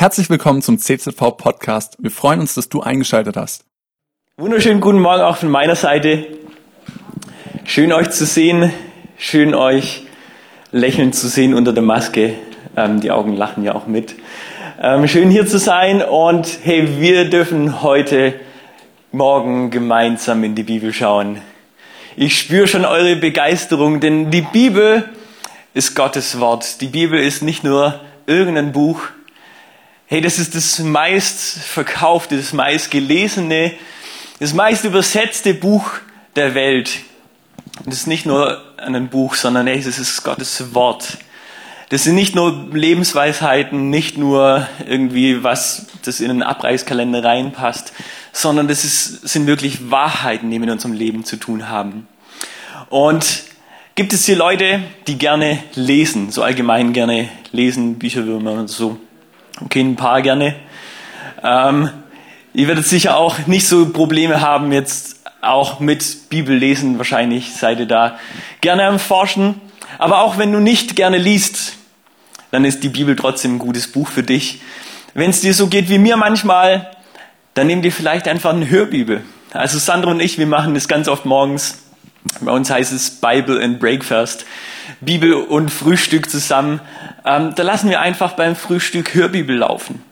Herzlich willkommen zum CZV Podcast. Wir freuen uns, dass du eingeschaltet hast. Wunderschönen guten Morgen auch von meiner Seite. Schön euch zu sehen, schön euch lächelnd zu sehen unter der Maske. Ähm, die Augen lachen ja auch mit. Ähm, schön hier zu sein und hey, wir dürfen heute Morgen gemeinsam in die Bibel schauen. Ich spüre schon eure Begeisterung, denn die Bibel ist Gottes Wort. Die Bibel ist nicht nur irgendein Buch, Hey, das ist das meist verkaufte, das meist gelesene, das meist übersetzte Buch der Welt. Und das ist nicht nur ein Buch, sondern hey, das ist Gottes Wort. Das sind nicht nur Lebensweisheiten, nicht nur irgendwie was, das in einen Abreißkalender reinpasst, sondern das ist, sind wirklich Wahrheiten, die mit unserem Leben zu tun haben. Und gibt es hier Leute, die gerne lesen, so allgemein gerne lesen, Bücherwürmer und so? Okay, ein paar gerne. Ähm, ihr werdet sicher auch nicht so Probleme haben jetzt auch mit Bibellesen. Wahrscheinlich seid ihr da gerne am Forschen. Aber auch wenn du nicht gerne liest, dann ist die Bibel trotzdem ein gutes Buch für dich. Wenn es dir so geht wie mir manchmal, dann nimm dir vielleicht einfach eine Hörbibel. Also Sandra und ich, wir machen das ganz oft morgens. Bei uns heißt es Bible and Breakfast. Bibel und Frühstück zusammen. Ähm, da lassen wir einfach beim Frühstück Hörbibel laufen.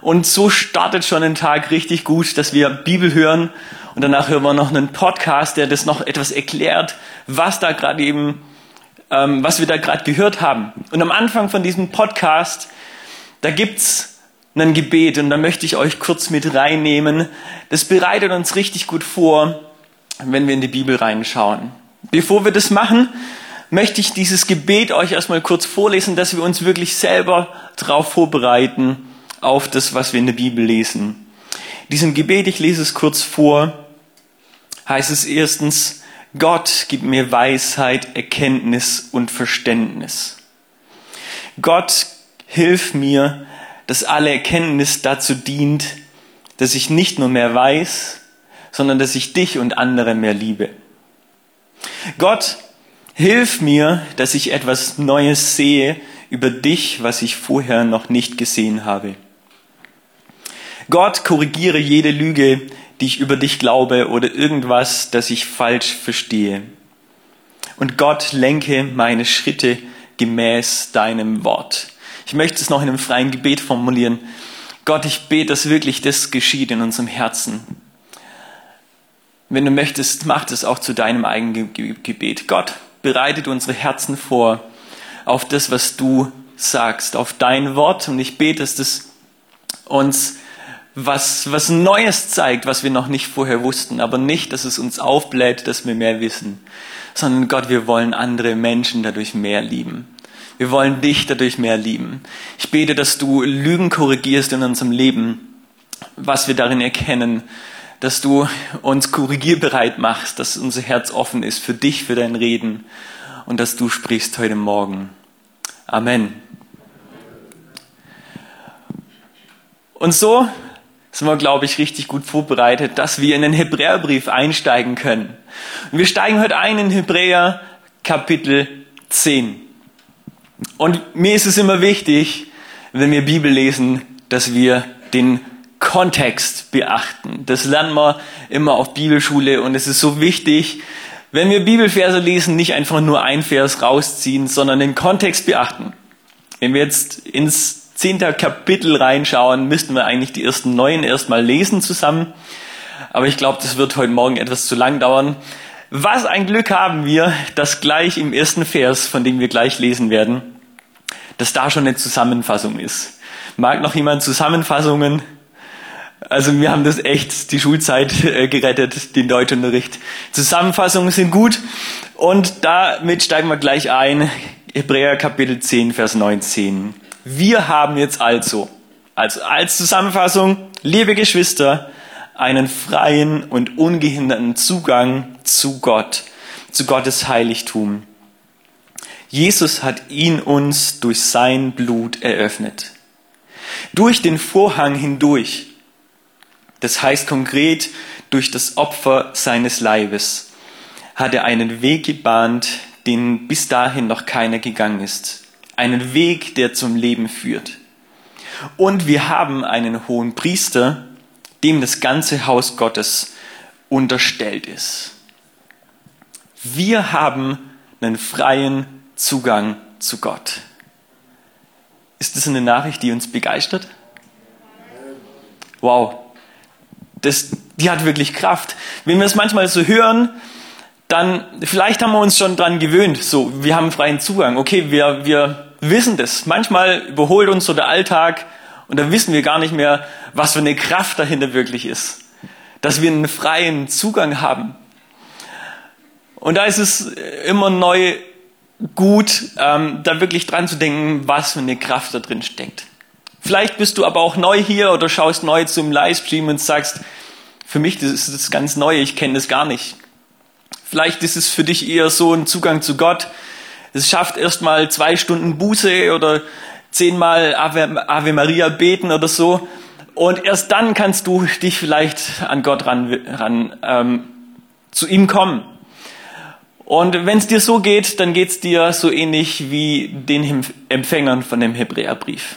Und so startet schon ein Tag richtig gut, dass wir Bibel hören und danach hören wir noch einen Podcast, der das noch etwas erklärt, was da gerade eben, ähm, was wir da gerade gehört haben. Und am Anfang von diesem Podcast, da gibt's ein Gebet und da möchte ich euch kurz mit reinnehmen. Das bereitet uns richtig gut vor, wenn wir in die Bibel reinschauen. Bevor wir das machen, möchte ich dieses Gebet euch erstmal kurz vorlesen, dass wir uns wirklich selber darauf vorbereiten, auf das, was wir in der Bibel lesen. Diesem Gebet, ich lese es kurz vor, heißt es erstens, Gott gibt mir Weisheit, Erkenntnis und Verständnis. Gott, hilf mir, dass alle Erkenntnis dazu dient, dass ich nicht nur mehr weiß, sondern dass ich dich und andere mehr liebe. Gott, Hilf mir, dass ich etwas Neues sehe über dich, was ich vorher noch nicht gesehen habe. Gott, korrigiere jede Lüge, die ich über dich glaube oder irgendwas, das ich falsch verstehe. Und Gott, lenke meine Schritte gemäß deinem Wort. Ich möchte es noch in einem freien Gebet formulieren. Gott, ich bete, dass wirklich das geschieht in unserem Herzen. Wenn du möchtest, mach es auch zu deinem eigenen Gebet. Gott, bereitet unsere Herzen vor auf das, was du sagst, auf dein Wort. Und ich bete, dass das uns was, was Neues zeigt, was wir noch nicht vorher wussten, aber nicht, dass es uns aufbläht, dass wir mehr wissen, sondern Gott, wir wollen andere Menschen dadurch mehr lieben. Wir wollen dich dadurch mehr lieben. Ich bete, dass du Lügen korrigierst in unserem Leben, was wir darin erkennen, dass du uns korrigierbereit machst, dass unser Herz offen ist für dich, für dein Reden und dass du sprichst heute Morgen. Amen. Und so sind wir, glaube ich, richtig gut vorbereitet, dass wir in den Hebräerbrief einsteigen können. Und wir steigen heute ein in Hebräer Kapitel 10. Und mir ist es immer wichtig, wenn wir Bibel lesen, dass wir den Kontext beachten. Das lernen wir immer auf Bibelschule und es ist so wichtig, wenn wir Bibelverse lesen, nicht einfach nur ein Vers rausziehen, sondern den Kontext beachten. Wenn wir jetzt ins zehnte Kapitel reinschauen, müssten wir eigentlich die ersten neun erstmal lesen zusammen. Aber ich glaube, das wird heute Morgen etwas zu lang dauern. Was ein Glück haben wir, dass gleich im ersten Vers, von dem wir gleich lesen werden, dass da schon eine Zusammenfassung ist. Mag noch jemand Zusammenfassungen? Also wir haben das echt die Schulzeit äh, gerettet, den Deutschunterricht. Zusammenfassungen sind gut und damit steigen wir gleich ein. Hebräer Kapitel 10, Vers 19. Wir haben jetzt also, also als Zusammenfassung, liebe Geschwister, einen freien und ungehinderten Zugang zu Gott, zu Gottes Heiligtum. Jesus hat ihn uns durch sein Blut eröffnet. Durch den Vorhang hindurch das heißt konkret, durch das Opfer seines Leibes hat er einen Weg gebahnt, den bis dahin noch keiner gegangen ist. Einen Weg, der zum Leben führt. Und wir haben einen hohen Priester, dem das ganze Haus Gottes unterstellt ist. Wir haben einen freien Zugang zu Gott. Ist das eine Nachricht, die uns begeistert? Wow, das, die hat wirklich Kraft. Wenn wir es manchmal so hören, dann vielleicht haben wir uns schon dran gewöhnt. So, wir haben freien Zugang. Okay, wir, wir wissen das. Manchmal überholt uns so der Alltag und dann wissen wir gar nicht mehr, was für eine Kraft dahinter wirklich ist. Dass wir einen freien Zugang haben. Und da ist es immer neu gut, ähm, da wirklich dran zu denken, was für eine Kraft da drin steckt. Vielleicht bist du aber auch neu hier oder schaust neu zum Livestream und sagst, für mich das ist das ganz Neue, ich kenne das gar nicht. Vielleicht ist es für dich eher so ein Zugang zu Gott. Es schafft erstmal zwei Stunden Buße oder zehnmal Ave, Ave Maria beten oder so. Und erst dann kannst du dich vielleicht an Gott ran, ran ähm, zu ihm kommen. Und wenn es dir so geht, dann geht es dir so ähnlich wie den Empfängern von dem Hebräerbrief.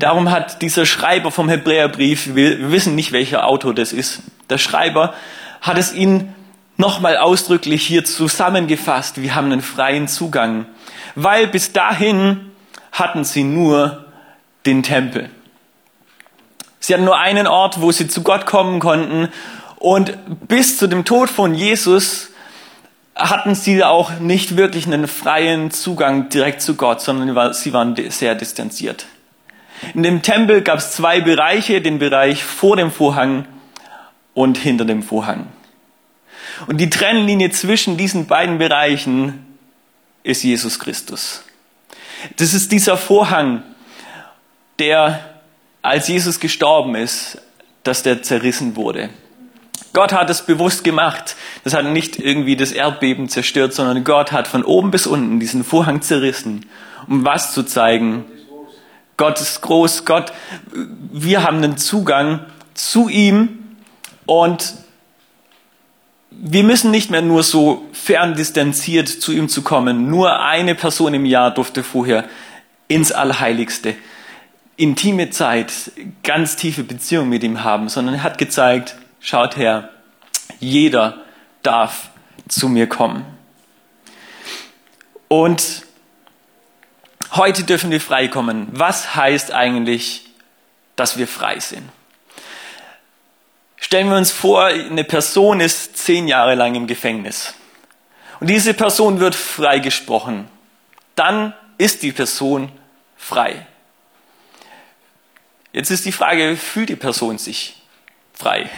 Darum hat dieser Schreiber vom Hebräerbrief, wir wissen nicht, welcher Autor das ist, der Schreiber hat es ihnen nochmal ausdrücklich hier zusammengefasst, wir haben einen freien Zugang, weil bis dahin hatten sie nur den Tempel. Sie hatten nur einen Ort, wo sie zu Gott kommen konnten und bis zu dem Tod von Jesus hatten sie auch nicht wirklich einen freien Zugang direkt zu Gott, sondern sie waren sehr distanziert. In dem Tempel gab es zwei Bereiche, den Bereich vor dem Vorhang und hinter dem Vorhang. Und die Trennlinie zwischen diesen beiden Bereichen ist Jesus Christus. Das ist dieser Vorhang, der, als Jesus gestorben ist, dass der zerrissen wurde. Gott hat es bewusst gemacht. Das hat nicht irgendwie das Erdbeben zerstört, sondern Gott hat von oben bis unten diesen Vorhang zerrissen, um was zu zeigen? Gott ist groß, Gott, wir haben einen Zugang zu ihm und wir müssen nicht mehr nur so ferndistanziert zu ihm zu kommen. Nur eine Person im Jahr durfte vorher ins Allerheiligste. Intime Zeit, ganz tiefe Beziehung mit ihm haben, sondern er hat gezeigt, schaut her, jeder darf zu mir kommen. Und heute dürfen wir frei kommen. Was heißt eigentlich, dass wir frei sind? Stellen wir uns vor, eine Person ist zehn Jahre lang im Gefängnis. Und diese Person wird freigesprochen. Dann ist die Person frei. Jetzt ist die Frage, fühlt die Person sich frei?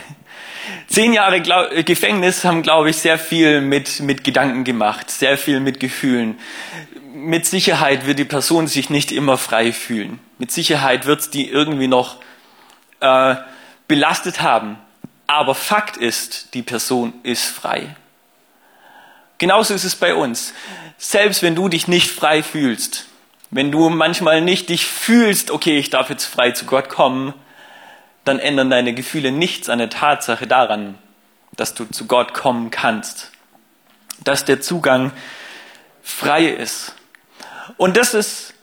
Zehn Jahre Gefängnis haben, glaube ich, sehr viel mit, mit Gedanken gemacht, sehr viel mit Gefühlen. Mit Sicherheit wird die Person sich nicht immer frei fühlen. Mit Sicherheit wird die irgendwie noch äh, belastet haben. Aber Fakt ist, die Person ist frei. Genauso ist es bei uns. Selbst wenn du dich nicht frei fühlst, wenn du manchmal nicht dich fühlst, okay, ich darf jetzt frei zu Gott kommen, dann ändern deine Gefühle nichts an der Tatsache daran, dass du zu Gott kommen kannst, dass der Zugang frei ist. Und das ist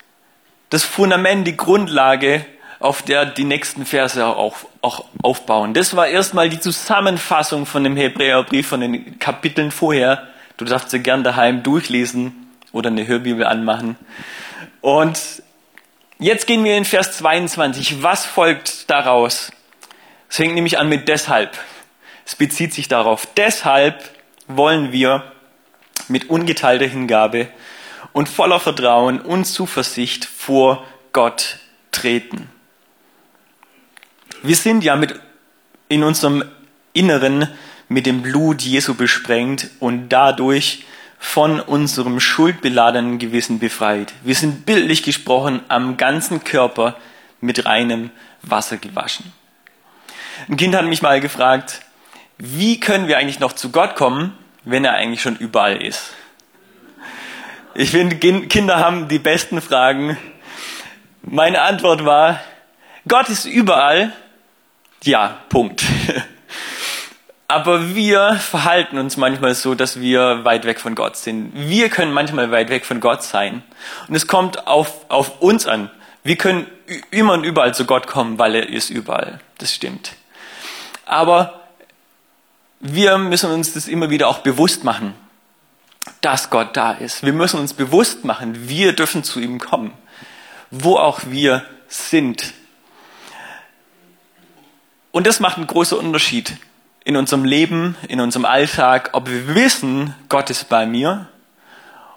das Fundament, die Grundlage auf der die nächsten Verse auch, auch aufbauen. Das war erstmal die Zusammenfassung von dem Hebräerbrief, von den Kapiteln vorher. Du darfst sie gern daheim durchlesen oder eine Hörbibel anmachen. Und jetzt gehen wir in Vers 22. Was folgt daraus? Es fängt nämlich an mit deshalb. Es bezieht sich darauf. Deshalb wollen wir mit ungeteilter Hingabe und voller Vertrauen und Zuversicht vor Gott treten. Wir sind ja mit, in unserem Inneren mit dem Blut Jesu besprengt und dadurch von unserem schuldbeladenen Gewissen befreit. Wir sind bildlich gesprochen am ganzen Körper mit reinem Wasser gewaschen. Ein Kind hat mich mal gefragt, wie können wir eigentlich noch zu Gott kommen, wenn er eigentlich schon überall ist? Ich finde, Kinder haben die besten Fragen. Meine Antwort war, Gott ist überall, ja, Punkt. Aber wir verhalten uns manchmal so, dass wir weit weg von Gott sind. Wir können manchmal weit weg von Gott sein. Und es kommt auf, auf uns an. Wir können immer und überall zu Gott kommen, weil er ist überall. Das stimmt. Aber wir müssen uns das immer wieder auch bewusst machen, dass Gott da ist. Wir müssen uns bewusst machen, wir dürfen zu ihm kommen, wo auch wir sind. Und das macht einen großen Unterschied in unserem Leben, in unserem Alltag, ob wir wissen, Gott ist bei mir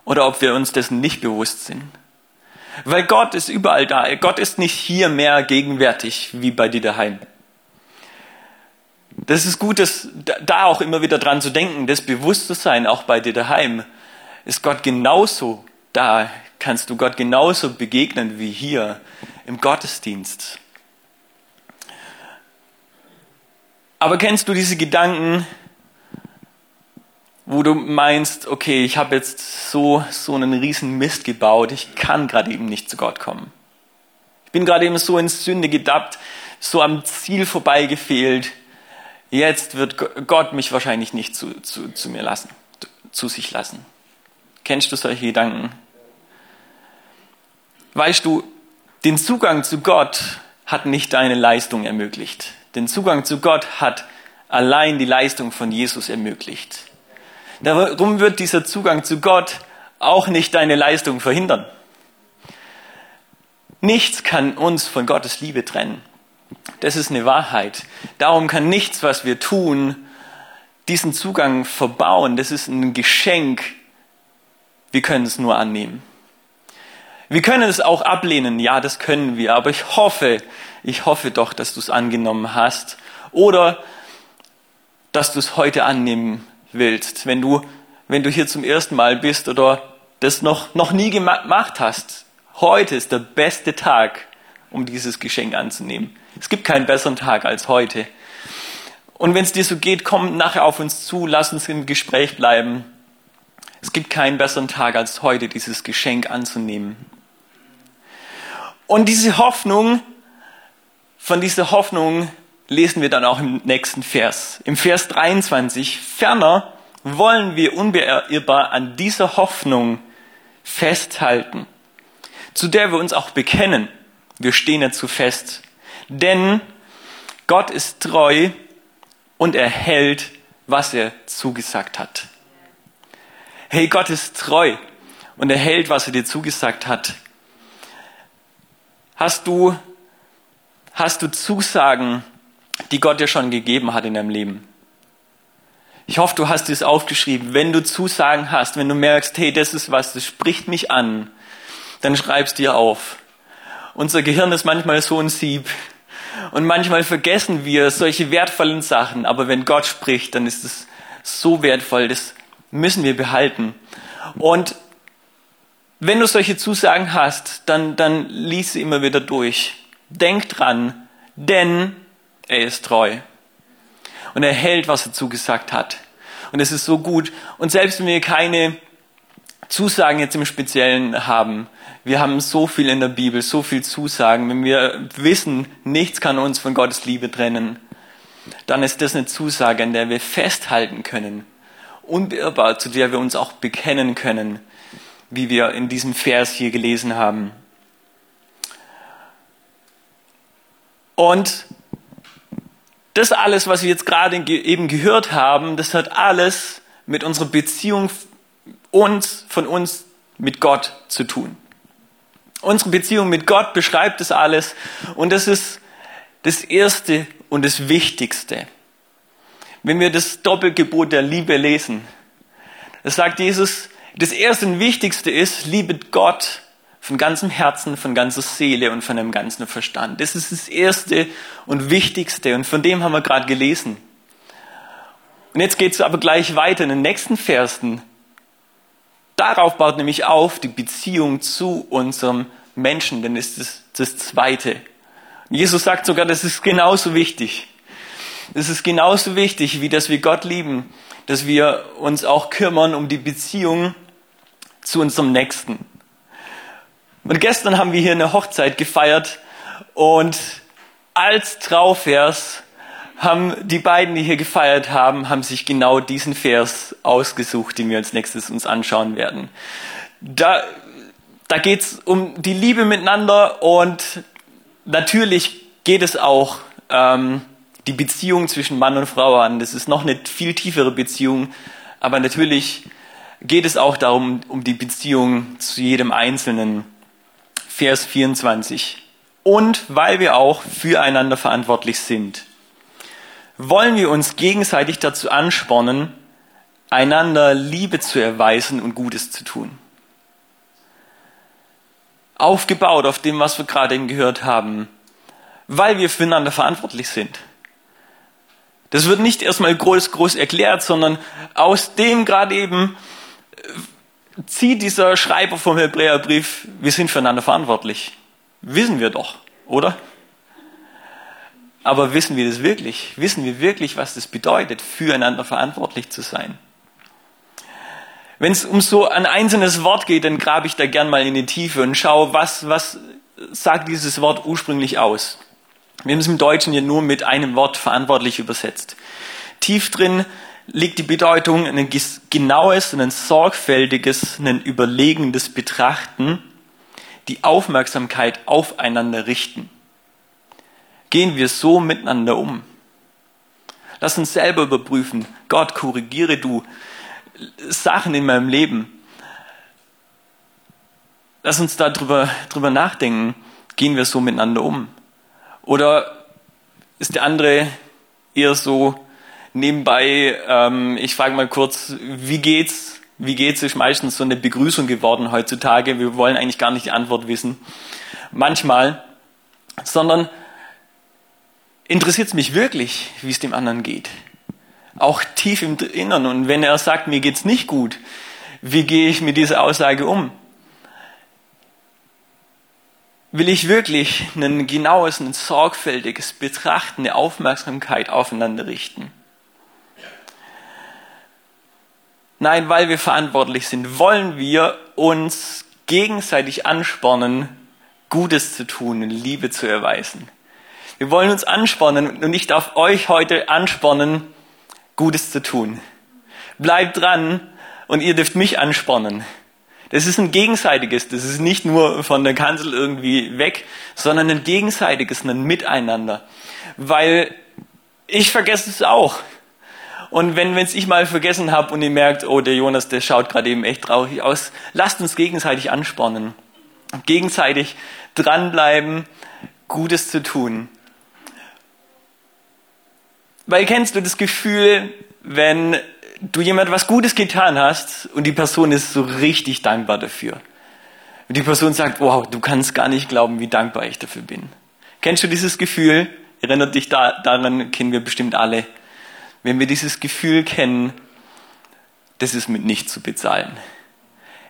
oder ob wir uns dessen nicht bewusst sind. Weil Gott ist überall da. Gott ist nicht hier mehr gegenwärtig wie bei dir daheim. Das ist gut, dass, da auch immer wieder dran zu denken, das bewusst zu sein, auch bei dir daheim. Ist Gott genauso da? Kannst du Gott genauso begegnen wie hier im Gottesdienst? Aber kennst du diese Gedanken, wo du meinst, okay, ich habe jetzt so, so einen riesen Mist gebaut, ich kann gerade eben nicht zu Gott kommen. Ich bin gerade eben so in Sünde gedappt, so am Ziel vorbeigefehlt. Jetzt wird Gott mich wahrscheinlich nicht zu, zu, zu mir lassen, zu sich lassen. Kennst du solche Gedanken? Weißt du, den Zugang zu Gott hat nicht deine Leistung ermöglicht. Den Zugang zu Gott hat allein die Leistung von Jesus ermöglicht. Darum wird dieser Zugang zu Gott auch nicht deine Leistung verhindern. Nichts kann uns von Gottes Liebe trennen. Das ist eine Wahrheit. Darum kann nichts, was wir tun, diesen Zugang verbauen. Das ist ein Geschenk. Wir können es nur annehmen. Wir können es auch ablehnen. Ja, das können wir. Aber ich hoffe, ich hoffe doch, dass du es angenommen hast oder dass du es heute annehmen willst. Wenn du, wenn du hier zum ersten Mal bist oder das noch, noch nie gemacht hast, heute ist der beste Tag, um dieses Geschenk anzunehmen. Es gibt keinen besseren Tag als heute. Und wenn es dir so geht, komm nachher auf uns zu, lass uns im Gespräch bleiben. Es gibt keinen besseren Tag als heute, dieses Geschenk anzunehmen. Und diese Hoffnung, von dieser Hoffnung lesen wir dann auch im nächsten Vers. Im Vers 23, ferner wollen wir unbeirrbar an dieser Hoffnung festhalten, zu der wir uns auch bekennen. Wir stehen dazu fest. Denn Gott ist treu und er hält, was er zugesagt hat. Hey, Gott ist treu und er hält, was er dir zugesagt hat. Hast du hast du Zusagen, die Gott dir schon gegeben hat in deinem Leben? Ich hoffe, du hast es aufgeschrieben. Wenn du Zusagen hast, wenn du merkst, hey, das ist was, das spricht mich an, dann schreib's dir auf. Unser Gehirn ist manchmal so ein Sieb. Und manchmal vergessen wir solche wertvollen Sachen. Aber wenn Gott spricht, dann ist es so wertvoll. Das müssen wir behalten. Und wenn du solche Zusagen hast, dann, dann lies sie immer wieder durch. Denk dran, denn er ist treu. Und er hält, was er zugesagt hat. Und es ist so gut. Und selbst wenn wir keine Zusagen jetzt im Speziellen haben, wir haben so viel in der Bibel, so viel Zusagen. Wenn wir wissen, nichts kann uns von Gottes Liebe trennen, dann ist das eine Zusage, an der wir festhalten können. Unbeirrbar, zu der wir uns auch bekennen können, wie wir in diesem Vers hier gelesen haben. Und das alles, was wir jetzt gerade eben gehört haben, das hat alles mit unserer Beziehung uns, von uns mit Gott zu tun. Unsere Beziehung mit Gott beschreibt das alles und das ist das Erste und das Wichtigste. Wenn wir das Doppelgebot der Liebe lesen, das sagt Jesus, das Erste und Wichtigste ist, liebet Gott von ganzem Herzen, von ganzer Seele und von dem ganzen Verstand. Das ist das Erste und Wichtigste und von dem haben wir gerade gelesen. Und jetzt geht es aber gleich weiter in den nächsten Versen. Darauf baut nämlich auf die Beziehung zu unserem Menschen, denn das ist das Zweite. Und Jesus sagt sogar, das ist genauso wichtig. Das ist genauso wichtig, wie dass wir Gott lieben, dass wir uns auch kümmern um die Beziehung zu unserem Nächsten. Und gestern haben wir hier eine Hochzeit gefeiert und als Trauvers haben die beiden, die hier gefeiert haben, haben sich genau diesen Vers ausgesucht, den wir als nächstes uns anschauen werden. Da, da geht's um die Liebe miteinander und natürlich geht es auch ähm, die Beziehung zwischen Mann und Frau an. Das ist noch eine viel tiefere Beziehung, aber natürlich geht es auch darum, um die Beziehung zu jedem Einzelnen. Vers 24. Und weil wir auch füreinander verantwortlich sind, wollen wir uns gegenseitig dazu anspornen, einander Liebe zu erweisen und Gutes zu tun. Aufgebaut auf dem, was wir gerade eben gehört haben, weil wir füreinander verantwortlich sind. Das wird nicht erstmal groß, groß erklärt, sondern aus dem gerade eben zieht dieser Schreiber vom Hebräerbrief, wir sind füreinander verantwortlich. Wissen wir doch, oder? Aber wissen wir das wirklich? Wissen wir wirklich, was das bedeutet, füreinander verantwortlich zu sein? Wenn es um so ein einzelnes Wort geht, dann grabe ich da gern mal in die Tiefe und schaue, was, was sagt dieses Wort ursprünglich aus. Wir haben es im Deutschen ja nur mit einem Wort verantwortlich übersetzt. Tief drin liegt die Bedeutung ein genaues, ein sorgfältiges, ein überlegendes Betrachten, die Aufmerksamkeit aufeinander richten. Gehen wir so miteinander um? Lass uns selber überprüfen. Gott, korrigiere du Sachen in meinem Leben. Lass uns darüber drüber nachdenken. Gehen wir so miteinander um? Oder ist der andere eher so nebenbei, ähm, ich frage mal kurz, wie geht's? Wie geht's ist meistens so eine Begrüßung geworden heutzutage. Wir wollen eigentlich gar nicht die Antwort wissen. Manchmal. Sondern interessiert es mich wirklich, wie es dem anderen geht. Auch tief im Innern. Und wenn er sagt, mir geht's nicht gut, wie gehe ich mit dieser Aussage um? will ich wirklich ein genaues, ein sorgfältiges Betrachten, eine Aufmerksamkeit aufeinander richten. Nein, weil wir verantwortlich sind, wollen wir uns gegenseitig anspornen, Gutes zu tun Liebe zu erweisen. Wir wollen uns anspornen und ich darf euch heute anspornen, Gutes zu tun. Bleibt dran und ihr dürft mich anspornen. Das ist ein gegenseitiges, das ist nicht nur von der Kanzel irgendwie weg, sondern ein gegenseitiges, ein Miteinander. Weil ich vergesse es auch. Und wenn wenn's ich mal vergessen habe und ihr merkt, oh, der Jonas, der schaut gerade eben echt traurig aus, lasst uns gegenseitig anspornen. Gegenseitig dranbleiben, Gutes zu tun. Weil kennst du das Gefühl, wenn du jemand was Gutes getan hast und die Person ist so richtig dankbar dafür. Und die Person sagt, wow, du kannst gar nicht glauben, wie dankbar ich dafür bin. Kennst du dieses Gefühl? Erinnert dich da, daran, kennen wir bestimmt alle. Wenn wir dieses Gefühl kennen, das ist mit nichts zu bezahlen.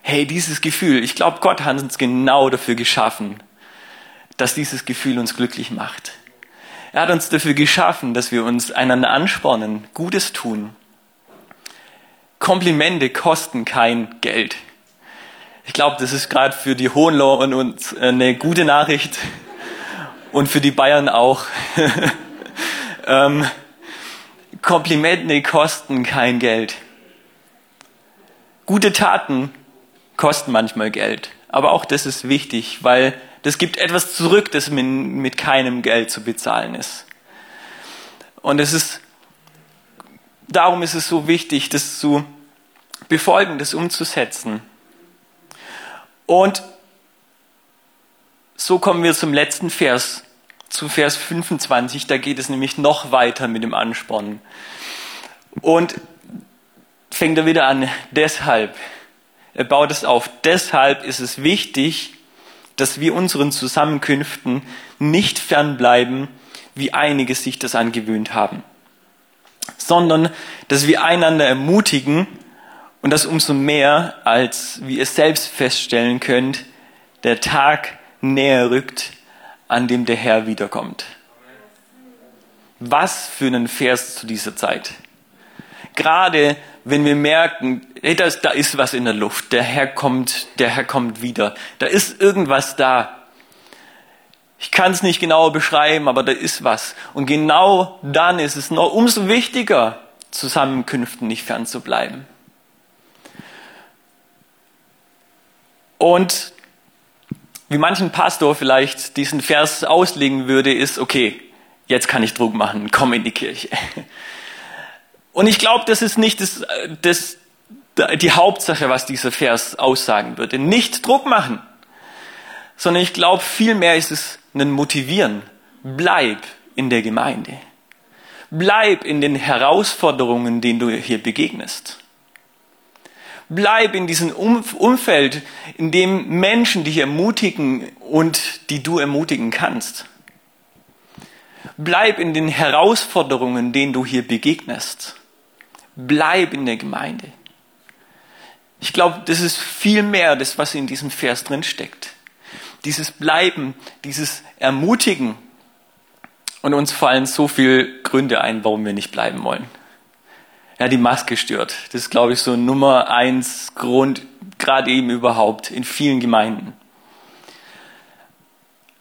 Hey, dieses Gefühl, ich glaube, Gott hat uns genau dafür geschaffen, dass dieses Gefühl uns glücklich macht. Er hat uns dafür geschaffen, dass wir uns einander anspornen, Gutes tun, Komplimente kosten kein Geld. Ich glaube, das ist gerade für die Hohenlohen und eine gute Nachricht und für die Bayern auch. ähm, Komplimente kosten kein Geld. Gute Taten kosten manchmal Geld, aber auch das ist wichtig, weil das gibt etwas zurück, das mit, keinem Geld zu bezahlen ist. Und es ist darum ist es so wichtig, das zu befolgen, das umzusetzen. Und so kommen wir zum letzten Vers, zu Vers 25. Da geht es nämlich noch weiter mit dem Ansporn. Und fängt er wieder an, deshalb. Er baut es auf. Deshalb ist es wichtig, dass wir unseren Zusammenkünften nicht fernbleiben, wie einige sich das angewöhnt haben sondern dass wir einander ermutigen und das umso mehr, als wie ihr selbst feststellen könnt, der Tag näher rückt, an dem der Herr wiederkommt. Was für ein Vers zu dieser Zeit. Gerade wenn wir merken, hey, da, ist, da ist was in der Luft, der Herr kommt, der Herr kommt wieder, da ist irgendwas da. Ich kann es nicht genauer beschreiben, aber da ist was. Und genau dann ist es noch umso wichtiger, Zusammenkünften nicht fernzubleiben. Und wie manchen Pastor vielleicht diesen Vers auslegen würde, ist, okay, jetzt kann ich Druck machen, komm in die Kirche. Und ich glaube, das ist nicht das, das, die Hauptsache, was dieser Vers aussagen würde. Nicht Druck machen, sondern ich glaube, vielmehr ist es ein Motivieren. Bleib in der Gemeinde. Bleib in den Herausforderungen, denen du hier begegnest. Bleib in diesem Umfeld, in dem Menschen dich ermutigen und die du ermutigen kannst. Bleib in den Herausforderungen, denen du hier begegnest. Bleib in der Gemeinde. Ich glaube, das ist viel mehr das, was in diesem Vers drin steckt. Dieses Bleiben, dieses Ermutigen. Und uns fallen so viele Gründe ein, warum wir nicht bleiben wollen. Ja, die Maske stört. Das ist, glaube ich, so Nummer eins Grund, gerade eben überhaupt in vielen Gemeinden.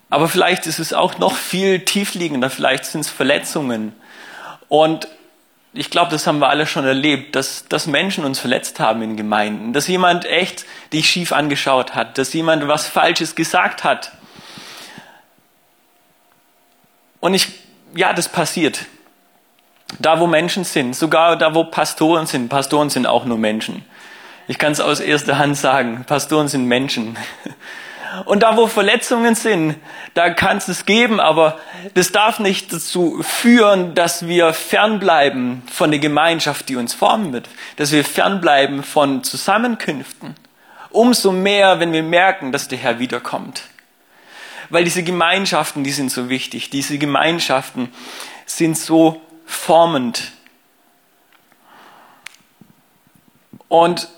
Aber vielleicht ist es auch noch viel tiefliegender, vielleicht sind es Verletzungen. Und ich glaube, das haben wir alle schon erlebt, dass, dass Menschen uns verletzt haben in Gemeinden, dass jemand echt dich schief angeschaut hat, dass jemand was Falsches gesagt hat. Und ich, ja, das passiert. Da, wo Menschen sind, sogar da, wo Pastoren sind. Pastoren sind auch nur Menschen. Ich kann es aus erster Hand sagen. Pastoren sind Menschen. Und da, wo Verletzungen sind, da kann es es geben, aber das darf nicht dazu führen, dass wir fernbleiben von der Gemeinschaft, die uns formen wird. Dass wir fernbleiben von Zusammenkünften. Umso mehr, wenn wir merken, dass der Herr wiederkommt. Weil diese Gemeinschaften, die sind so wichtig. Diese Gemeinschaften sind so formend. Und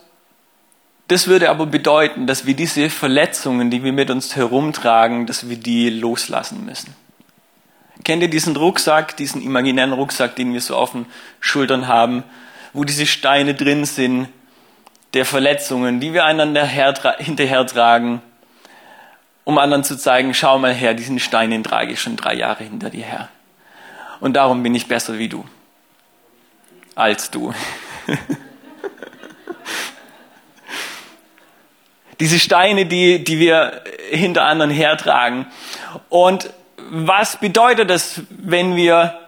das würde aber bedeuten, dass wir diese Verletzungen, die wir mit uns herumtragen, dass wir die loslassen müssen. Kennt ihr diesen Rucksack, diesen imaginären Rucksack, den wir so auf den Schultern haben, wo diese Steine drin sind, der Verletzungen, die wir einander hinterher tragen, um anderen zu zeigen, schau mal her, diesen Stein, den trage ich schon drei Jahre hinter dir her. Und darum bin ich besser wie du. Als du. Diese Steine, die, die wir hinter anderen hertragen. Und was bedeutet das, wenn wir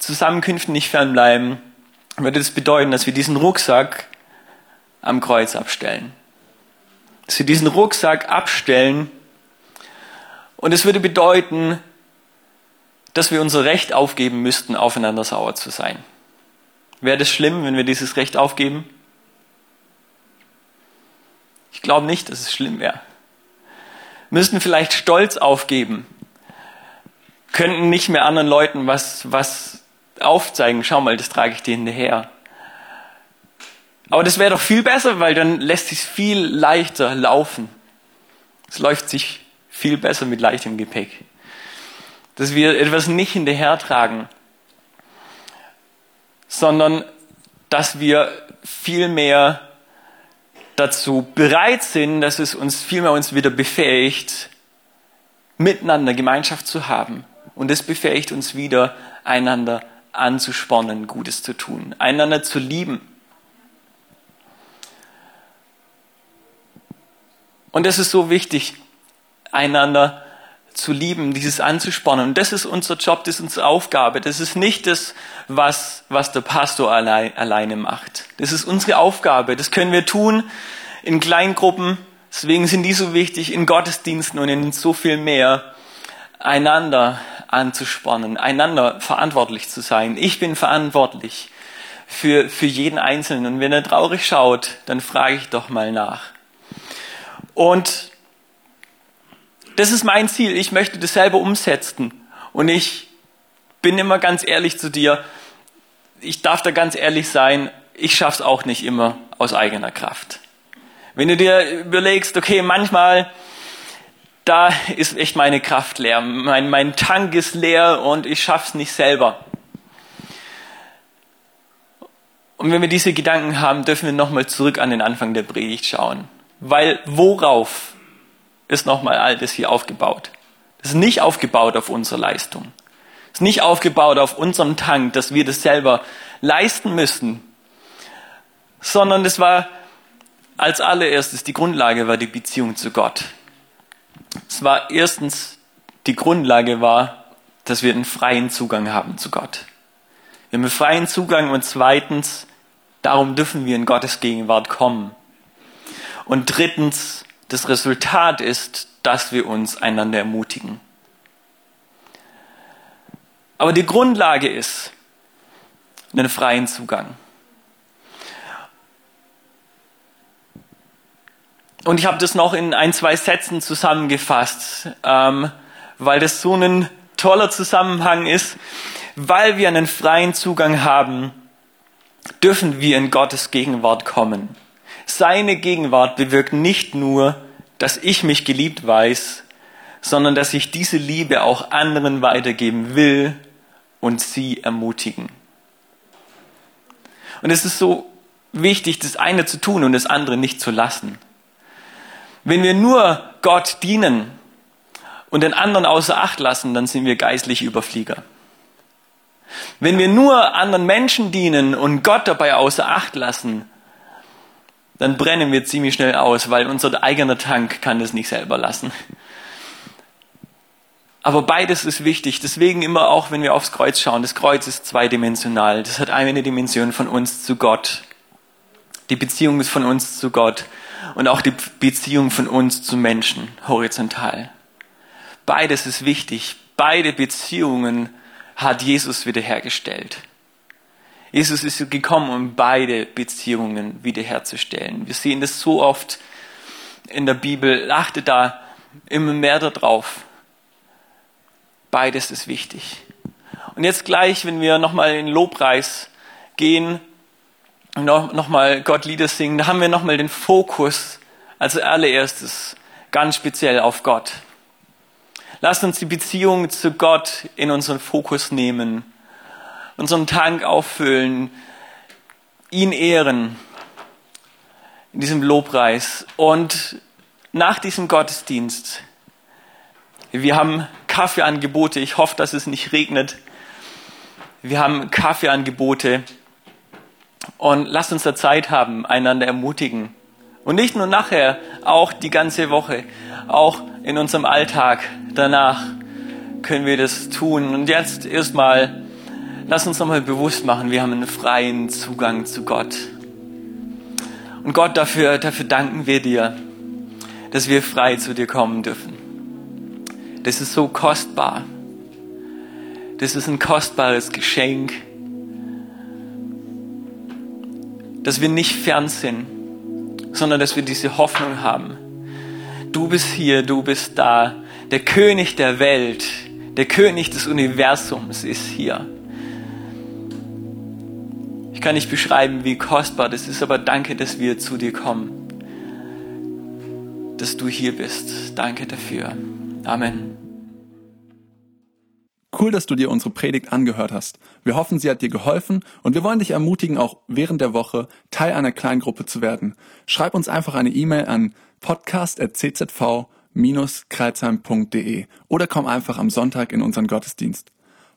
Zusammenkünften nicht fernbleiben? Würde das bedeuten, dass wir diesen Rucksack am Kreuz abstellen? Dass wir diesen Rucksack abstellen und es würde bedeuten, dass wir unser Recht aufgeben müssten, aufeinander sauer zu sein. Wäre das schlimm, wenn wir dieses Recht aufgeben? Ich glaube nicht, dass es schlimm wäre. Müssten vielleicht Stolz aufgeben, könnten nicht mehr anderen Leuten was, was aufzeigen. Schau mal, das trage ich dir hinterher. Aber das wäre doch viel besser, weil dann lässt sich viel leichter laufen. Es läuft sich viel besser mit leichtem Gepäck dass wir etwas nicht hinterhertragen, sondern dass wir vielmehr dazu bereit sind, dass es uns vielmehr uns wieder befähigt, miteinander Gemeinschaft zu haben. Und es befähigt uns wieder, einander anzuspornen, Gutes zu tun, einander zu lieben. Und es ist so wichtig, einander zu lieben, dieses anzuspornen. Und das ist unser Job, das ist unsere Aufgabe. Das ist nicht das, was, was der Pastor allein, alleine macht. Das ist unsere Aufgabe. Das können wir tun in Kleingruppen. Deswegen sind die so wichtig in Gottesdiensten und in so viel mehr, einander anzuspornen, einander verantwortlich zu sein. Ich bin verantwortlich für, für jeden Einzelnen. Und wenn er traurig schaut, dann frage ich doch mal nach. Und das ist mein Ziel. Ich möchte das selber umsetzen. Und ich bin immer ganz ehrlich zu dir. Ich darf da ganz ehrlich sein. Ich schaff's auch nicht immer aus eigener Kraft. Wenn du dir überlegst, okay, manchmal, da ist echt meine Kraft leer. Mein, mein Tank ist leer und ich schaff's nicht selber. Und wenn wir diese Gedanken haben, dürfen wir nochmal zurück an den Anfang der Predigt schauen. Weil worauf ist nochmal all das hier aufgebaut. Das ist nicht aufgebaut auf unsere Leistung. Das ist nicht aufgebaut auf unserem Tank, dass wir das selber leisten müssen, sondern das war als allererstes die Grundlage war die Beziehung zu Gott. Es war erstens, die Grundlage war, dass wir einen freien Zugang haben zu Gott. Wir haben einen freien Zugang und zweitens, darum dürfen wir in Gottes Gegenwart kommen. Und drittens, das Resultat ist, dass wir uns einander ermutigen. Aber die Grundlage ist einen freien Zugang. Und ich habe das noch in ein, zwei Sätzen zusammengefasst, ähm, weil das so ein toller Zusammenhang ist. Weil wir einen freien Zugang haben, dürfen wir in Gottes Gegenwart kommen. Seine Gegenwart bewirkt nicht nur, dass ich mich geliebt weiß, sondern dass ich diese Liebe auch anderen weitergeben will und sie ermutigen. Und es ist so wichtig, das eine zu tun und das andere nicht zu lassen. Wenn wir nur Gott dienen und den anderen außer Acht lassen, dann sind wir geistlich Überflieger. Wenn wir nur anderen Menschen dienen und Gott dabei außer Acht lassen, dann brennen wir ziemlich schnell aus, weil unser eigener Tank kann das nicht selber lassen. Aber beides ist wichtig. Deswegen immer auch, wenn wir aufs Kreuz schauen, das Kreuz ist zweidimensional. Das hat eine Dimension von uns zu Gott. Die Beziehung ist von uns zu Gott und auch die Beziehung von uns zu Menschen horizontal. Beides ist wichtig. Beide Beziehungen hat Jesus wiederhergestellt. Jesus ist gekommen, um beide Beziehungen wiederherzustellen. Wir sehen das so oft in der Bibel. Achte da immer mehr darauf. Beides ist wichtig. Und jetzt gleich, wenn wir nochmal in den Lobpreis gehen, noch, noch Gott Lieder singen, da haben wir nochmal den Fokus als allererstes ganz speziell auf Gott. Lasst uns die Beziehung zu Gott in unseren Fokus nehmen, unseren Tank auffüllen, ihn ehren in diesem Lobpreis. Und nach diesem Gottesdienst, wir haben Kaffeeangebote, ich hoffe, dass es nicht regnet. Wir haben Kaffeeangebote und lasst uns da Zeit haben, einander ermutigen. Und nicht nur nachher, auch die ganze Woche, auch in unserem Alltag danach können wir das tun. Und jetzt erstmal, lass uns nochmal bewusst machen, wir haben einen freien Zugang zu Gott. Und Gott, dafür, dafür danken wir dir, dass wir frei zu dir kommen dürfen. Das ist so kostbar. Das ist ein kostbares Geschenk dass wir nicht fern sind, sondern dass wir diese Hoffnung haben. Du bist hier, du bist da. Der König der Welt, der König des Universums ist hier. Ich kann nicht beschreiben, wie kostbar das ist, aber danke, dass wir zu dir kommen. Dass du hier bist. Danke dafür. Amen. Cool, dass du dir unsere Predigt angehört hast. Wir hoffen, sie hat dir geholfen und wir wollen dich ermutigen, auch während der Woche Teil einer Kleingruppe zu werden. Schreib uns einfach eine E-Mail an podcast.czv-kreuzheim.de oder komm einfach am Sonntag in unseren Gottesdienst.